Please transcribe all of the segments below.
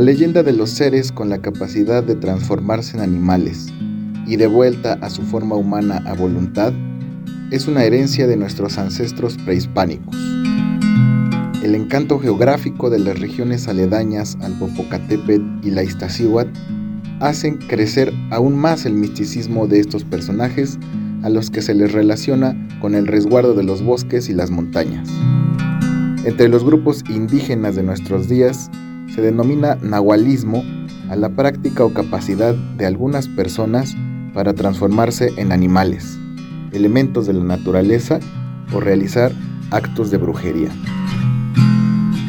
La leyenda de los seres con la capacidad de transformarse en animales y de vuelta a su forma humana a voluntad es una herencia de nuestros ancestros prehispánicos. El encanto geográfico de las regiones aledañas al Popocatépetl y la Iztaccíhuatl hacen crecer aún más el misticismo de estos personajes a los que se les relaciona con el resguardo de los bosques y las montañas. Entre los grupos indígenas de nuestros días se denomina nahualismo a la práctica o capacidad de algunas personas para transformarse en animales, elementos de la naturaleza o realizar actos de brujería.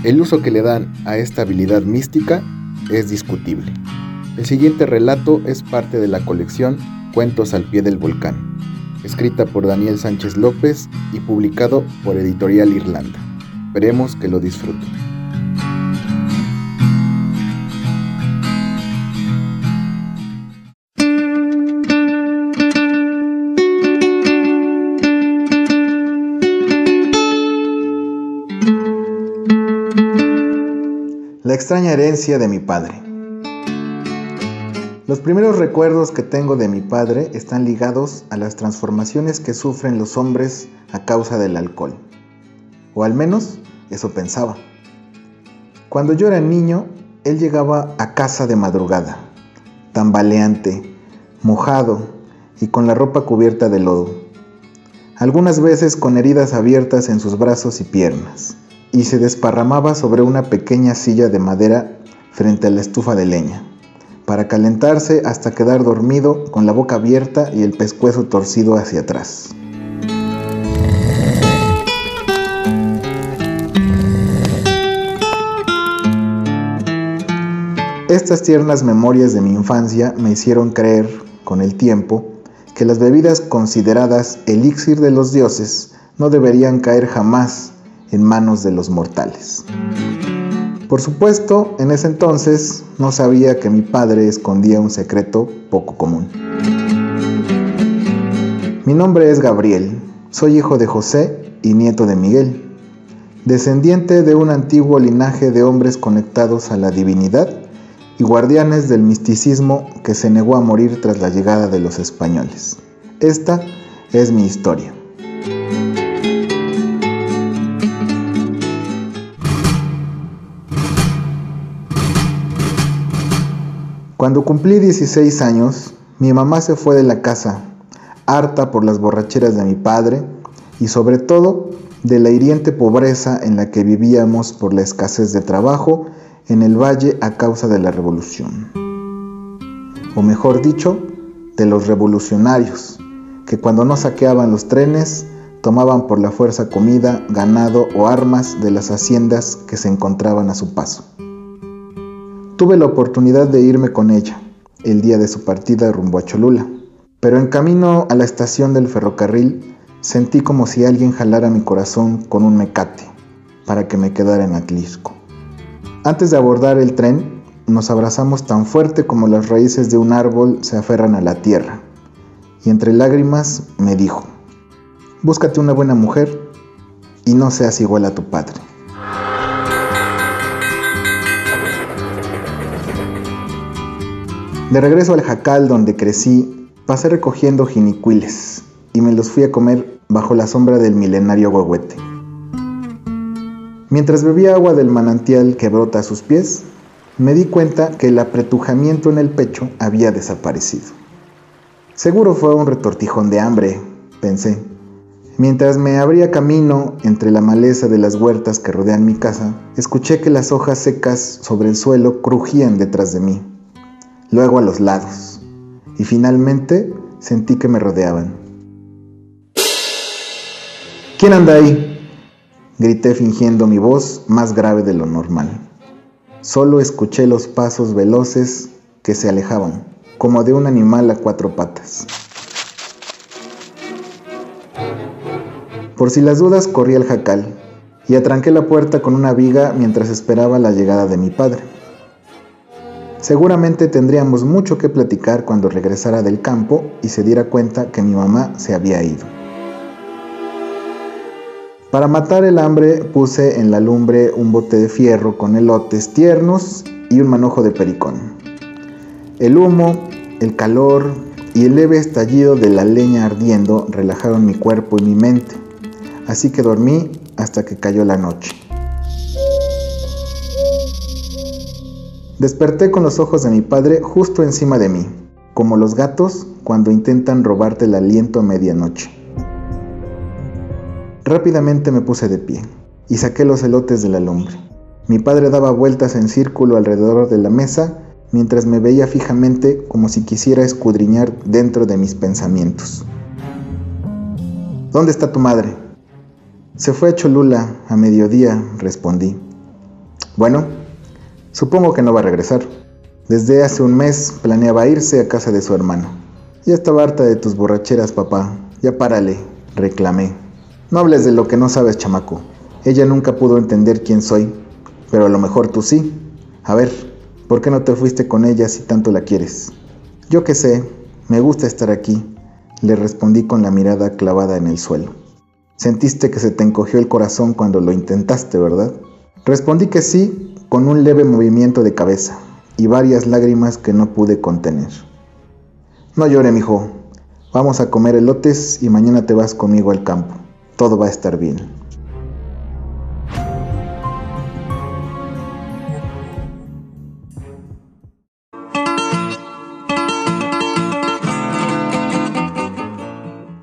El uso que le dan a esta habilidad mística es discutible. El siguiente relato es parte de la colección Cuentos al pie del volcán, escrita por Daniel Sánchez López y publicado por Editorial Irlanda. Esperemos que lo disfruten. La extraña herencia de mi padre. Los primeros recuerdos que tengo de mi padre están ligados a las transformaciones que sufren los hombres a causa del alcohol. O al menos eso pensaba. Cuando yo era niño, él llegaba a casa de madrugada, tambaleante, mojado y con la ropa cubierta de lodo. Algunas veces con heridas abiertas en sus brazos y piernas y se desparramaba sobre una pequeña silla de madera frente a la estufa de leña, para calentarse hasta quedar dormido con la boca abierta y el pescuezo torcido hacia atrás. Estas tiernas memorias de mi infancia me hicieron creer, con el tiempo, que las bebidas consideradas elixir de los dioses no deberían caer jamás en manos de los mortales. Por supuesto, en ese entonces no sabía que mi padre escondía un secreto poco común. Mi nombre es Gabriel, soy hijo de José y nieto de Miguel, descendiente de un antiguo linaje de hombres conectados a la divinidad y guardianes del misticismo que se negó a morir tras la llegada de los españoles. Esta es mi historia. Cuando cumplí 16 años, mi mamá se fue de la casa, harta por las borracheras de mi padre y sobre todo de la hiriente pobreza en la que vivíamos por la escasez de trabajo en el valle a causa de la revolución. O mejor dicho, de los revolucionarios, que cuando no saqueaban los trenes, tomaban por la fuerza comida, ganado o armas de las haciendas que se encontraban a su paso. Tuve la oportunidad de irme con ella el día de su partida rumbo a Cholula, pero en camino a la estación del ferrocarril sentí como si alguien jalara mi corazón con un mecate para que me quedara en Atlisco. Antes de abordar el tren, nos abrazamos tan fuerte como las raíces de un árbol se aferran a la tierra, y entre lágrimas me dijo, búscate una buena mujer y no seas igual a tu padre. De regreso al jacal donde crecí, pasé recogiendo jinicuiles y me los fui a comer bajo la sombra del milenario huehuete. Mientras bebía agua del manantial que brota a sus pies, me di cuenta que el apretujamiento en el pecho había desaparecido. Seguro fue un retortijón de hambre, pensé. Mientras me abría camino entre la maleza de las huertas que rodean mi casa, escuché que las hojas secas sobre el suelo crujían detrás de mí luego a los lados, y finalmente sentí que me rodeaban. ¿Quién anda ahí? grité fingiendo mi voz más grave de lo normal. Solo escuché los pasos veloces que se alejaban, como de un animal a cuatro patas. Por si las dudas corrí al jacal y atranqué la puerta con una viga mientras esperaba la llegada de mi padre. Seguramente tendríamos mucho que platicar cuando regresara del campo y se diera cuenta que mi mamá se había ido. Para matar el hambre puse en la lumbre un bote de fierro con elotes tiernos y un manojo de pericón. El humo, el calor y el leve estallido de la leña ardiendo relajaron mi cuerpo y mi mente, así que dormí hasta que cayó la noche. Desperté con los ojos de mi padre justo encima de mí, como los gatos cuando intentan robarte el aliento a medianoche. Rápidamente me puse de pie y saqué los elotes de la lumbre. Mi padre daba vueltas en círculo alrededor de la mesa mientras me veía fijamente como si quisiera escudriñar dentro de mis pensamientos. ¿Dónde está tu madre? Se fue a Cholula a mediodía, respondí. Bueno, Supongo que no va a regresar. Desde hace un mes planeaba irse a casa de su hermano. Ya estaba harta de tus borracheras, papá. Ya párale, reclamé. No hables de lo que no sabes, chamaco. Ella nunca pudo entender quién soy, pero a lo mejor tú sí. A ver, ¿por qué no te fuiste con ella si tanto la quieres? Yo qué sé, me gusta estar aquí, le respondí con la mirada clavada en el suelo. Sentiste que se te encogió el corazón cuando lo intentaste, ¿verdad? Respondí que sí con un leve movimiento de cabeza y varias lágrimas que no pude contener. No llore, mijo. Vamos a comer elotes y mañana te vas conmigo al campo. Todo va a estar bien.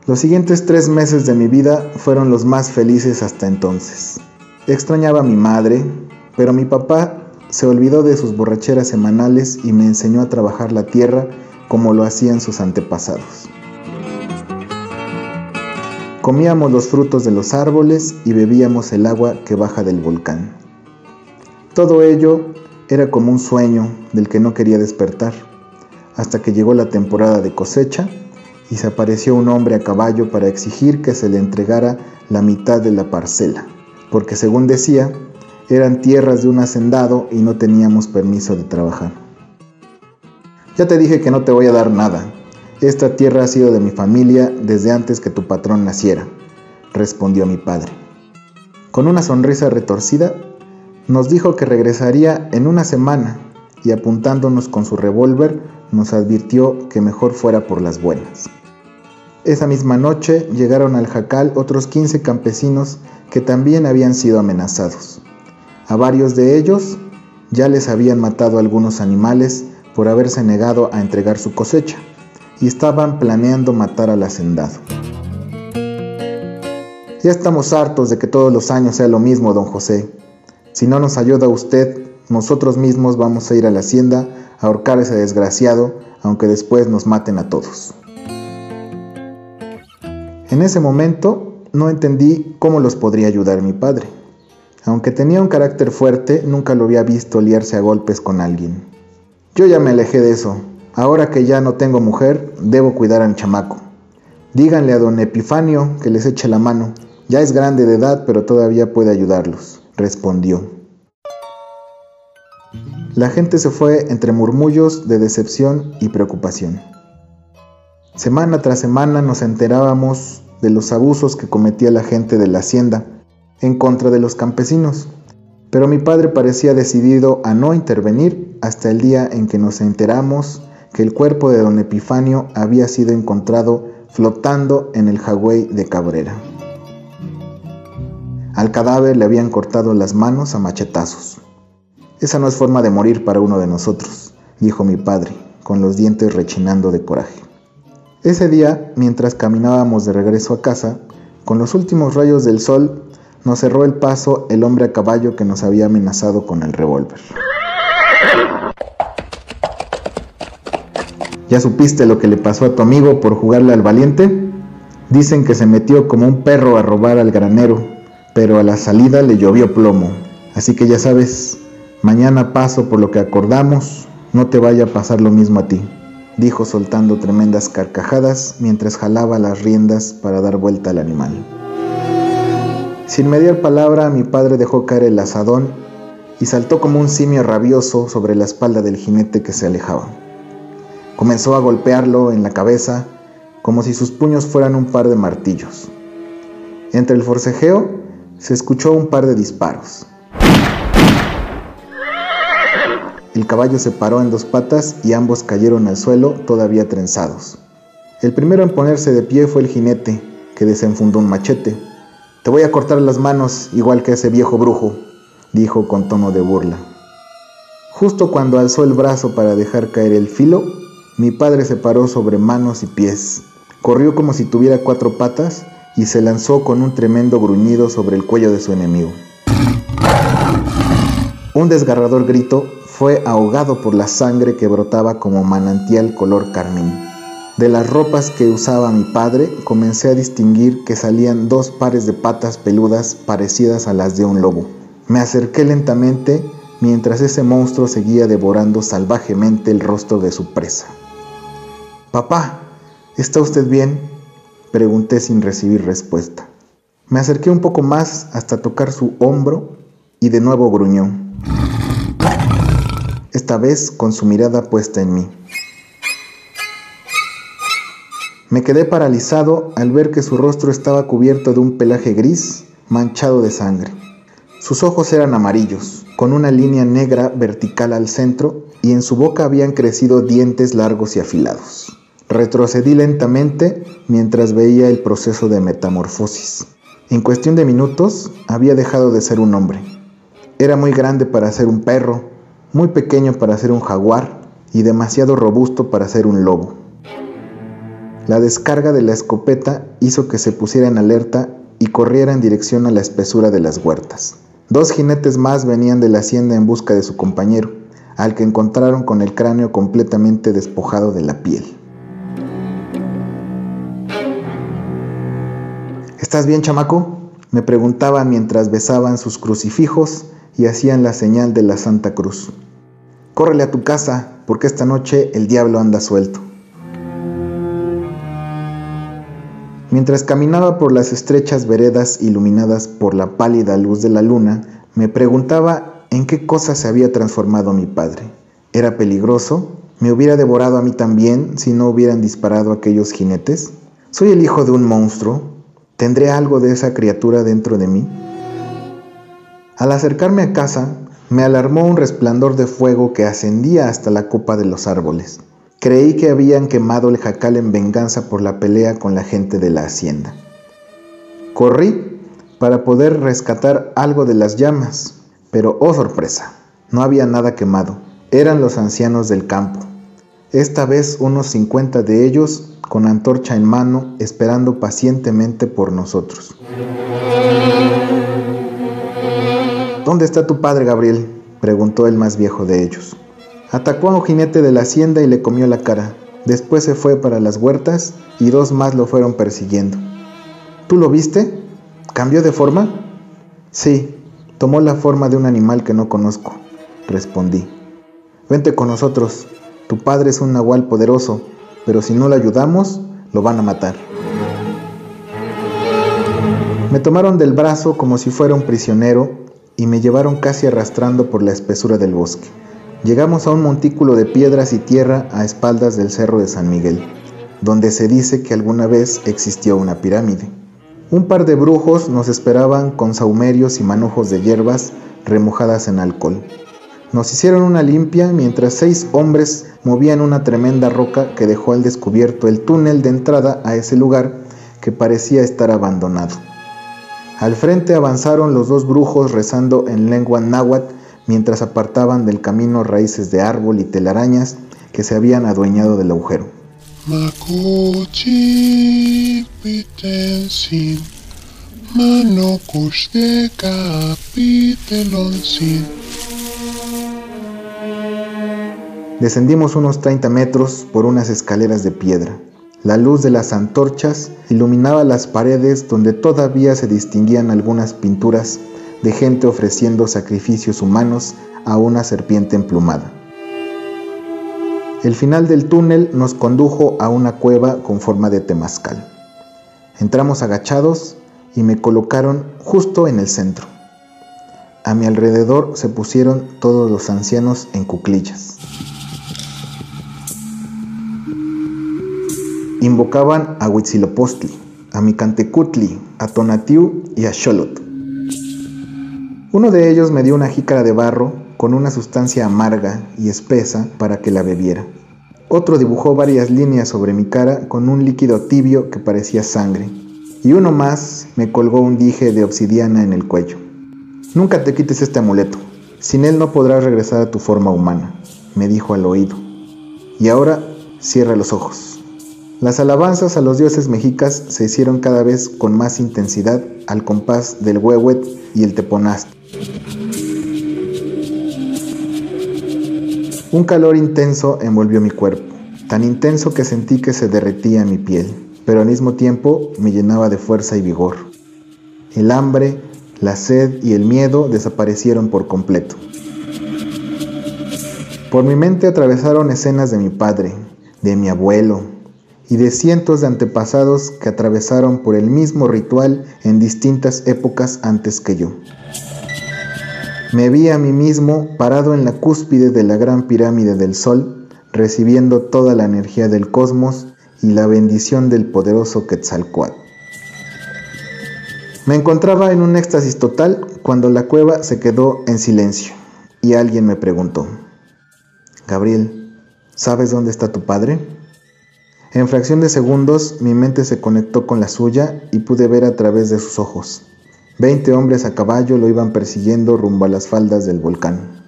Los siguientes tres meses de mi vida fueron los más felices hasta entonces. Extrañaba a mi madre, pero mi papá se olvidó de sus borracheras semanales y me enseñó a trabajar la tierra como lo hacían sus antepasados. Comíamos los frutos de los árboles y bebíamos el agua que baja del volcán. Todo ello era como un sueño del que no quería despertar, hasta que llegó la temporada de cosecha y se apareció un hombre a caballo para exigir que se le entregara la mitad de la parcela, porque según decía, eran tierras de un hacendado y no teníamos permiso de trabajar. Ya te dije que no te voy a dar nada. Esta tierra ha sido de mi familia desde antes que tu patrón naciera, respondió mi padre. Con una sonrisa retorcida, nos dijo que regresaría en una semana y apuntándonos con su revólver nos advirtió que mejor fuera por las buenas. Esa misma noche llegaron al jacal otros 15 campesinos que también habían sido amenazados. A varios de ellos ya les habían matado algunos animales por haberse negado a entregar su cosecha y estaban planeando matar al hacendado. Ya estamos hartos de que todos los años sea lo mismo, don José. Si no nos ayuda usted, nosotros mismos vamos a ir a la hacienda a ahorcar a ese desgraciado, aunque después nos maten a todos. En ese momento no entendí cómo los podría ayudar mi padre. Aunque tenía un carácter fuerte, nunca lo había visto liarse a golpes con alguien. Yo ya me alejé de eso. Ahora que ya no tengo mujer, debo cuidar a chamaco. Díganle a don Epifanio que les eche la mano. Ya es grande de edad, pero todavía puede ayudarlos, respondió. La gente se fue entre murmullos de decepción y preocupación. Semana tras semana nos enterábamos de los abusos que cometía la gente de la hacienda en contra de los campesinos, pero mi padre parecía decidido a no intervenir hasta el día en que nos enteramos que el cuerpo de don Epifanio había sido encontrado flotando en el jagüey de Cabrera. Al cadáver le habían cortado las manos a machetazos. Esa no es forma de morir para uno de nosotros, dijo mi padre, con los dientes rechinando de coraje. Ese día, mientras caminábamos de regreso a casa, con los últimos rayos del sol nos cerró el paso el hombre a caballo que nos había amenazado con el revólver. ¿Ya supiste lo que le pasó a tu amigo por jugarle al valiente? Dicen que se metió como un perro a robar al granero, pero a la salida le llovió plomo. Así que ya sabes, mañana paso por lo que acordamos, no te vaya a pasar lo mismo a ti, dijo soltando tremendas carcajadas mientras jalaba las riendas para dar vuelta al animal. Sin mediar palabra, mi padre dejó caer el asadón y saltó como un simio rabioso sobre la espalda del jinete que se alejaba. Comenzó a golpearlo en la cabeza como si sus puños fueran un par de martillos. Entre el forcejeo se escuchó un par de disparos. el caballo se paró en dos patas y ambos cayeron al suelo todavía trenzados. El primero en ponerse de pie fue el jinete, que desenfundó un machete. Te voy a cortar las manos igual que ese viejo brujo, dijo con tono de burla. Justo cuando alzó el brazo para dejar caer el filo, mi padre se paró sobre manos y pies, corrió como si tuviera cuatro patas y se lanzó con un tremendo gruñido sobre el cuello de su enemigo. Un desgarrador grito fue ahogado por la sangre que brotaba como manantial color carmín. De las ropas que usaba mi padre comencé a distinguir que salían dos pares de patas peludas parecidas a las de un lobo. Me acerqué lentamente mientras ese monstruo seguía devorando salvajemente el rostro de su presa. Papá, ¿está usted bien? Pregunté sin recibir respuesta. Me acerqué un poco más hasta tocar su hombro y de nuevo gruñó. Esta vez con su mirada puesta en mí. Me quedé paralizado al ver que su rostro estaba cubierto de un pelaje gris manchado de sangre. Sus ojos eran amarillos, con una línea negra vertical al centro y en su boca habían crecido dientes largos y afilados. Retrocedí lentamente mientras veía el proceso de metamorfosis. En cuestión de minutos había dejado de ser un hombre. Era muy grande para ser un perro, muy pequeño para ser un jaguar y demasiado robusto para ser un lobo. La descarga de la escopeta hizo que se pusiera en alerta y corriera en dirección a la espesura de las huertas. Dos jinetes más venían de la hacienda en busca de su compañero, al que encontraron con el cráneo completamente despojado de la piel. ¿Estás bien, chamaco? me preguntaba mientras besaban sus crucifijos y hacían la señal de la Santa Cruz. Córrele a tu casa, porque esta noche el diablo anda suelto. Mientras caminaba por las estrechas veredas iluminadas por la pálida luz de la luna, me preguntaba en qué cosa se había transformado mi padre. ¿Era peligroso? ¿Me hubiera devorado a mí también si no hubieran disparado aquellos jinetes? ¿Soy el hijo de un monstruo? ¿Tendré algo de esa criatura dentro de mí? Al acercarme a casa, me alarmó un resplandor de fuego que ascendía hasta la copa de los árboles. Creí que habían quemado el jacal en venganza por la pelea con la gente de la hacienda. Corrí para poder rescatar algo de las llamas, pero oh sorpresa, no había nada quemado. Eran los ancianos del campo. Esta vez unos 50 de ellos con antorcha en mano esperando pacientemente por nosotros. ¿Dónde está tu padre, Gabriel? preguntó el más viejo de ellos. Atacó a un jinete de la hacienda y le comió la cara. Después se fue para las huertas y dos más lo fueron persiguiendo. ¿Tú lo viste? ¿Cambió de forma? Sí, tomó la forma de un animal que no conozco, respondí. Vente con nosotros. Tu padre es un nahual poderoso, pero si no lo ayudamos, lo van a matar. Me tomaron del brazo como si fuera un prisionero y me llevaron casi arrastrando por la espesura del bosque. Llegamos a un montículo de piedras y tierra a espaldas del Cerro de San Miguel, donde se dice que alguna vez existió una pirámide. Un par de brujos nos esperaban con saumerios y manojos de hierbas remojadas en alcohol. Nos hicieron una limpia mientras seis hombres movían una tremenda roca que dejó al descubierto el túnel de entrada a ese lugar que parecía estar abandonado. Al frente avanzaron los dos brujos rezando en lengua náhuatl mientras apartaban del camino raíces de árbol y telarañas que se habían adueñado del agujero. Descendimos unos 30 metros por unas escaleras de piedra. La luz de las antorchas iluminaba las paredes donde todavía se distinguían algunas pinturas de gente ofreciendo sacrificios humanos a una serpiente emplumada. El final del túnel nos condujo a una cueva con forma de temazcal. Entramos agachados y me colocaron justo en el centro. A mi alrededor se pusieron todos los ancianos en cuclillas. Invocaban a Huitzilopochtli, a Micantecutli, a Tonatiu y a Xolot. Uno de ellos me dio una jícara de barro con una sustancia amarga y espesa para que la bebiera. Otro dibujó varias líneas sobre mi cara con un líquido tibio que parecía sangre. Y uno más me colgó un dije de obsidiana en el cuello. Nunca te quites este amuleto. Sin él no podrás regresar a tu forma humana, me dijo al oído. Y ahora cierra los ojos. Las alabanzas a los dioses mexicas se hicieron cada vez con más intensidad al compás del huehuet y el teponast. Un calor intenso envolvió mi cuerpo, tan intenso que sentí que se derretía mi piel, pero al mismo tiempo me llenaba de fuerza y vigor. El hambre, la sed y el miedo desaparecieron por completo. Por mi mente atravesaron escenas de mi padre, de mi abuelo y de cientos de antepasados que atravesaron por el mismo ritual en distintas épocas antes que yo. Me vi a mí mismo parado en la cúspide de la gran pirámide del Sol, recibiendo toda la energía del cosmos y la bendición del poderoso Quetzalcoatl. Me encontraba en un éxtasis total cuando la cueva se quedó en silencio y alguien me preguntó, Gabriel, ¿sabes dónde está tu padre? En fracción de segundos mi mente se conectó con la suya y pude ver a través de sus ojos. Veinte hombres a caballo lo iban persiguiendo rumbo a las faldas del volcán.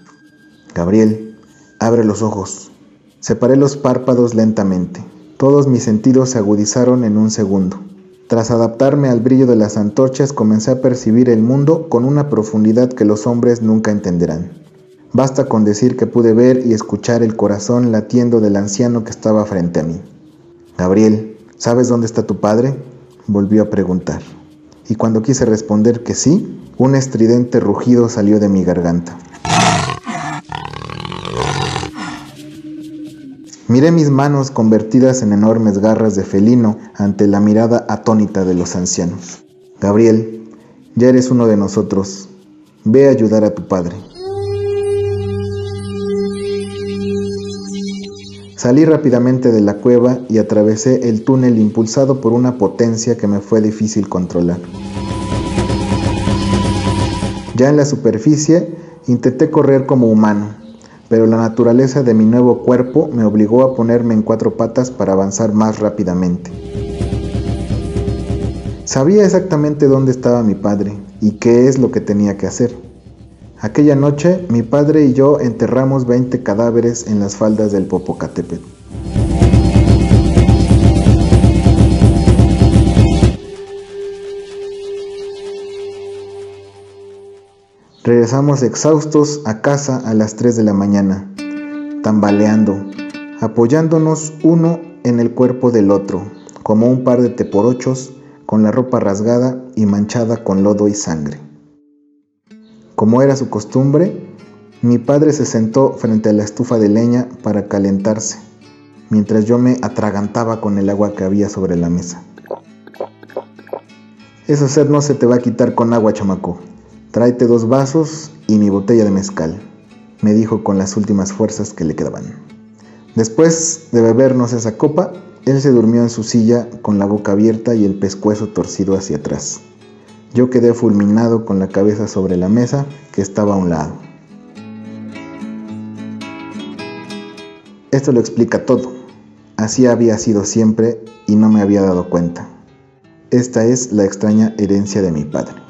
Gabriel, abre los ojos. Separé los párpados lentamente. Todos mis sentidos se agudizaron en un segundo. Tras adaptarme al brillo de las antorchas, comencé a percibir el mundo con una profundidad que los hombres nunca entenderán. Basta con decir que pude ver y escuchar el corazón latiendo del anciano que estaba frente a mí. Gabriel, ¿sabes dónde está tu padre? Volvió a preguntar y cuando quise responder que sí, un estridente rugido salió de mi garganta. Miré mis manos convertidas en enormes garras de felino ante la mirada atónita de los ancianos. Gabriel, ya eres uno de nosotros. Ve a ayudar a tu padre. Salí rápidamente de la cueva y atravesé el túnel impulsado por una potencia que me fue difícil controlar. Ya en la superficie intenté correr como humano, pero la naturaleza de mi nuevo cuerpo me obligó a ponerme en cuatro patas para avanzar más rápidamente. Sabía exactamente dónde estaba mi padre y qué es lo que tenía que hacer. Aquella noche mi padre y yo enterramos 20 cadáveres en las faldas del Popocatépetl. Regresamos exhaustos a casa a las 3 de la mañana, tambaleando, apoyándonos uno en el cuerpo del otro, como un par de teporochos con la ropa rasgada y manchada con lodo y sangre. Como era su costumbre, mi padre se sentó frente a la estufa de leña para calentarse, mientras yo me atragantaba con el agua que había sobre la mesa. Esa sed no se te va a quitar con agua, chamaco. Tráete dos vasos y mi botella de mezcal, me dijo con las últimas fuerzas que le quedaban. Después de bebernos esa copa, él se durmió en su silla con la boca abierta y el pescuezo torcido hacia atrás. Yo quedé fulminado con la cabeza sobre la mesa que estaba a un lado. Esto lo explica todo. Así había sido siempre y no me había dado cuenta. Esta es la extraña herencia de mi padre.